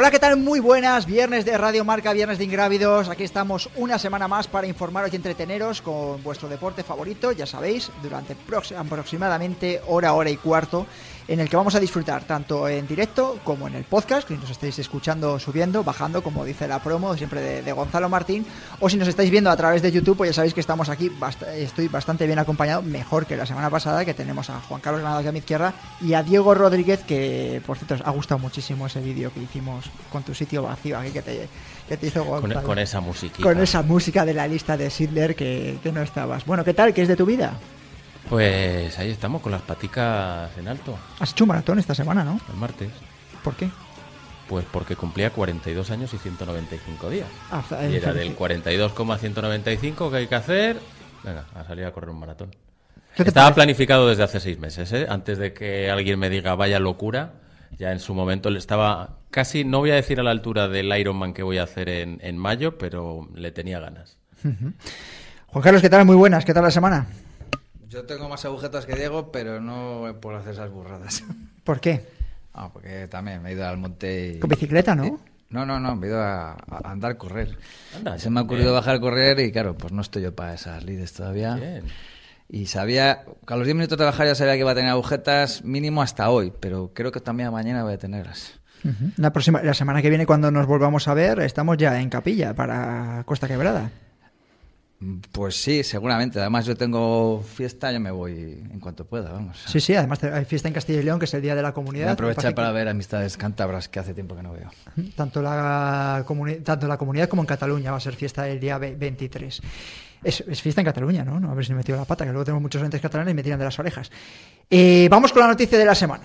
Hola, ¿qué tal? Muy buenas, viernes de Radio Marca, viernes de Ingrávidos. Aquí estamos una semana más para informaros y entreteneros con vuestro deporte favorito, ya sabéis, durante aproximadamente hora, hora y cuarto en el que vamos a disfrutar tanto en directo como en el podcast, que nos estáis escuchando subiendo, bajando, como dice la promo siempre de, Gonzalo Martín, o si nos estáis viendo a través de YouTube, pues ya sabéis que estamos aquí, estoy bastante bien acompañado, mejor que la semana pasada, que tenemos a Juan Carlos Granado aquí a mi izquierda y a Diego Rodríguez, que por cierto os ha gustado muchísimo ese vídeo que hicimos con tu sitio vacío aquí que te, que te hizo Gonzalo. Con, esa música. Con esa música de la lista de Sidler que, que no estabas. Bueno, ¿qué tal? ¿Qué es de tu vida? Pues ahí estamos, con las paticas en alto. Has hecho un maratón esta semana, ¿no? El martes. ¿Por qué? Pues porque cumplía 42 años y 195 días. Ah, y era del 42,195 que hay que hacer. Venga, a salir a correr un maratón. Estaba planificado desde hace seis meses, ¿eh? Antes de que alguien me diga vaya locura, ya en su momento le estaba casi, no voy a decir a la altura del Ironman que voy a hacer en, en mayo, pero le tenía ganas. Juan Carlos, ¿qué tal? Muy buenas, ¿qué tal la semana? Yo tengo más agujetas que Diego, pero no por hacer esas burradas. ¿Por qué? Ah, porque también me he ido al monte. ¿Con bicicleta, no? No, no, no, me he ido a, andar, correr. Se me ha ocurrido bajar a correr y claro, pues no estoy yo para esas lides todavía. Bien. Y sabía, a los 10 minutos de bajar ya sabía que iba a tener agujetas mínimo hasta hoy, pero creo que también mañana voy a tenerlas. la, próxima, la semana que viene, cuando nos volvamos a ver, estamos ya en capilla para Costa Quebrada. Pues sí, seguramente. Además, yo tengo fiesta, yo me voy en cuanto pueda, vamos. Sí, sí, además hay fiesta en Castilla y León, que es el Día de la Comunidad. Voy a aprovechar para ver amistades cántabras que hace tiempo que no veo. Tanto la, tanto la comunidad como en Cataluña va a ser fiesta el día 23. Es, fiesta en Cataluña, ¿no? ¿no? A ver si me metido la pata, que luego tenemos muchos entes catalanes y me tiran de las orejas. Eh, vamos con la noticia de la semana.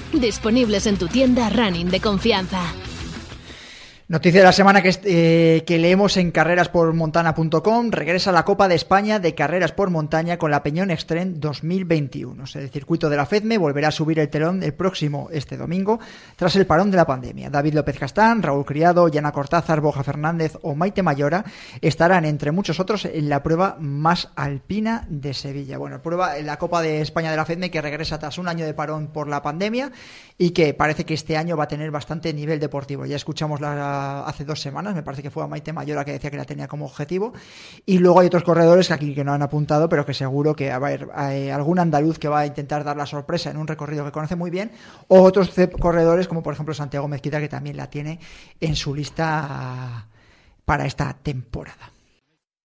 disponibles en tu tienda running de confianza. Noticia de la semana que, eh, que leemos en carreraspormontana.com. Regresa la Copa de España de Carreras por Montaña con la Peñón Extreme 2021. el circuito de la FEDME volverá a subir el telón el próximo, este domingo, tras el parón de la pandemia. David López Castán, Raúl Criado, Yana Cortázar, Boja Fernández o Maite Mayora estarán, entre muchos otros, en la prueba más alpina de Sevilla. Bueno, prueba en la Copa de España de la FEDME que regresa tras un año de parón por la pandemia y que parece que este año va a tener bastante nivel deportivo. Ya escuchamos la hace dos semanas, me parece que fue a Maite Mayora que decía que la tenía como objetivo. Y luego hay otros corredores que aquí que no han apuntado, pero que seguro que va a haber algún andaluz que va a intentar dar la sorpresa en un recorrido que conoce muy bien, o otros corredores como por ejemplo Santiago Mezquita que también la tiene en su lista para esta temporada.